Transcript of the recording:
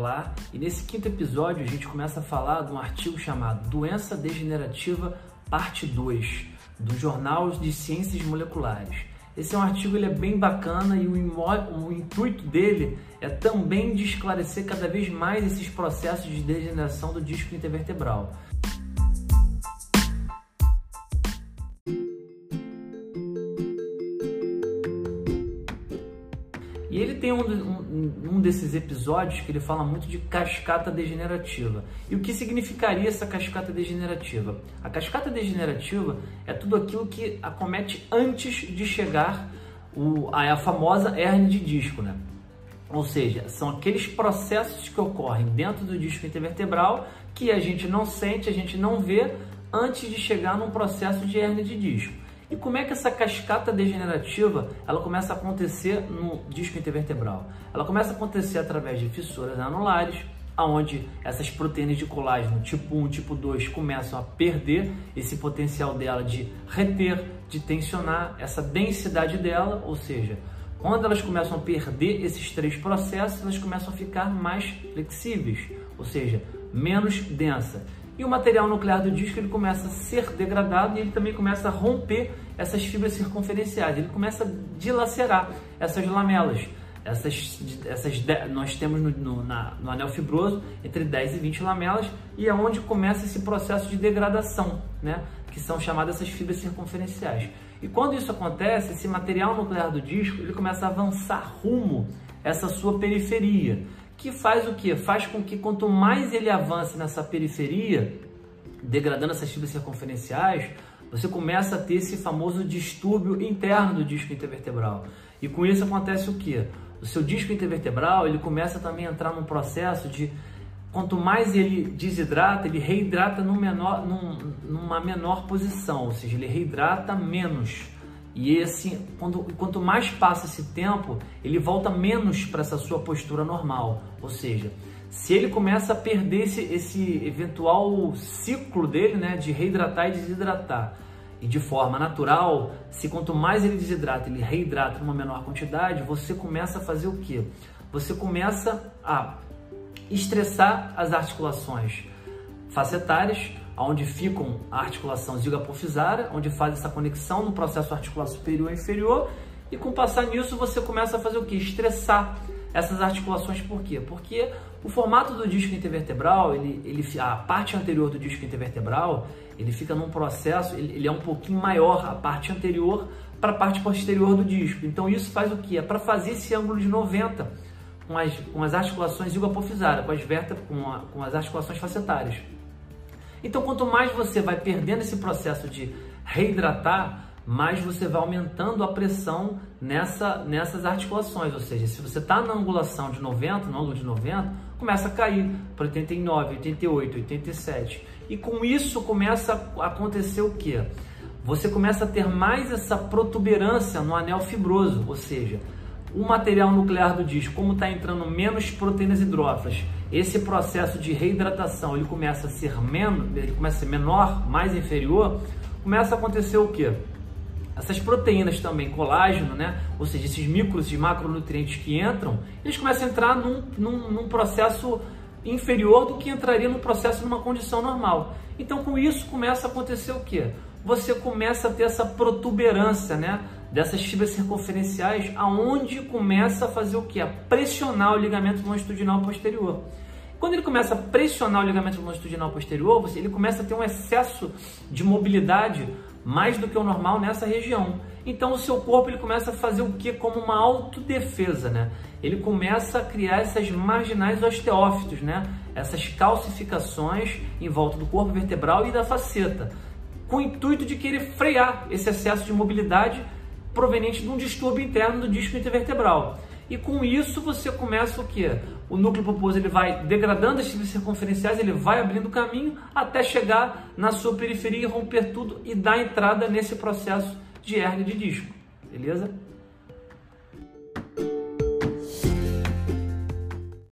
Olá, e nesse quinto episódio a gente começa a falar de um artigo chamado Doença Degenerativa Parte 2, do Jornal de Ciências Moleculares. Esse é um artigo ele é bem bacana e o, o intuito dele é também de esclarecer cada vez mais esses processos de degeneração do disco intervertebral. Ele tem um, um, um, desses episódios que ele fala muito de cascata degenerativa. E o que significaria essa cascata degenerativa? A cascata degenerativa é tudo aquilo que acomete antes de chegar o, a, a famosa hernia de disco, né? Ou seja, são aqueles processos que ocorrem dentro do disco intervertebral que a gente não sente, a gente não vê antes de chegar num processo de hernia de disco. E como é que essa cascata degenerativa ela começa a acontecer no disco intervertebral? Ela começa a acontecer através de fissuras anulares, onde essas proteínas de colágeno tipo 1 tipo 2 começam a perder esse potencial dela de reter, de tensionar, essa densidade dela, ou seja, quando elas começam a perder esses três processos, elas começam a ficar mais flexíveis, ou seja, menos densa. E o material nuclear do disco ele começa a ser degradado e ele também começa a romper essas fibras circunferenciais, ele começa a dilacerar essas lamelas. Essas, essas nós temos no, no, na, no anel fibroso entre 10 e 20 lamelas e é onde começa esse processo de degradação, né? que são chamadas essas fibras circunferenciais. E quando isso acontece, esse material nuclear do disco ele começa a avançar rumo essa sua periferia que faz o que? Faz com que quanto mais ele avance nessa periferia, degradando essas fibras circunferenciais, você começa a ter esse famoso distúrbio interno do disco intervertebral. E com isso acontece o que? O seu disco intervertebral ele começa também a entrar num processo de quanto mais ele desidrata, ele reidrata num menor, num, numa menor posição, ou seja, ele reidrata menos. E esse, quando, quanto mais passa esse tempo, ele volta menos para essa sua postura normal. Ou seja, se ele começa a perder esse, esse eventual ciclo dele, né, de reidratar e desidratar, e de forma natural, se quanto mais ele desidrata, ele reidrata numa menor quantidade, você começa a fazer o quê? Você começa a estressar as articulações facetárias, onde ficam a articulação zigoapofisária, onde faz essa conexão no processo articular superior e inferior, e com passar nisso você começa a fazer o que? Estressar essas articulações, por quê? Porque o formato do disco intervertebral, ele, ele, a parte anterior do disco intervertebral, ele fica num processo, ele, ele é um pouquinho maior, a parte anterior para a parte posterior do disco. Então isso faz o que? É para fazer esse ângulo de 90 com as, com as articulações zigoapofisárias, com com, com as articulações facetárias. Então, quanto mais você vai perdendo esse processo de reidratar, mais você vai aumentando a pressão nessa, nessas articulações. Ou seja, se você está na angulação de 90, no ângulo de 90, começa a cair para 89, 88, 87. E com isso começa a acontecer o quê? Você começa a ter mais essa protuberância no anel fibroso, ou seja, o material nuclear do disco, como está entrando menos proteínas hidrófilas, esse processo de reidratação ele começa a ser menos, ele começa a ser menor, mais inferior, começa a acontecer o quê? Essas proteínas também, colágeno, né? Ou seja, esses micros e macronutrientes que entram, eles começam a entrar num, num, num processo inferior do que entraria no processo numa condição normal. Então, com isso, começa a acontecer o quê? Você começa a ter essa protuberância, né? dessas fibras circunferenciais, aonde começa a fazer o que? A pressionar o ligamento longitudinal posterior. Quando ele começa a pressionar o ligamento longitudinal posterior, ele começa a ter um excesso de mobilidade mais do que o normal nessa região. Então o seu corpo ele começa a fazer o que como uma autodefesa, né? Ele começa a criar essas marginais osteófitos, né? Essas calcificações em volta do corpo vertebral e da faceta, com o intuito de querer frear esse excesso de mobilidade proveniente de um distúrbio interno do disco intervertebral. E com isso você começa o que? O núcleo pulposo ele vai degradando as fibras circunferenciais, ele vai abrindo caminho até chegar na sua periferia, romper tudo e dar entrada nesse processo de hernia de disco. Beleza?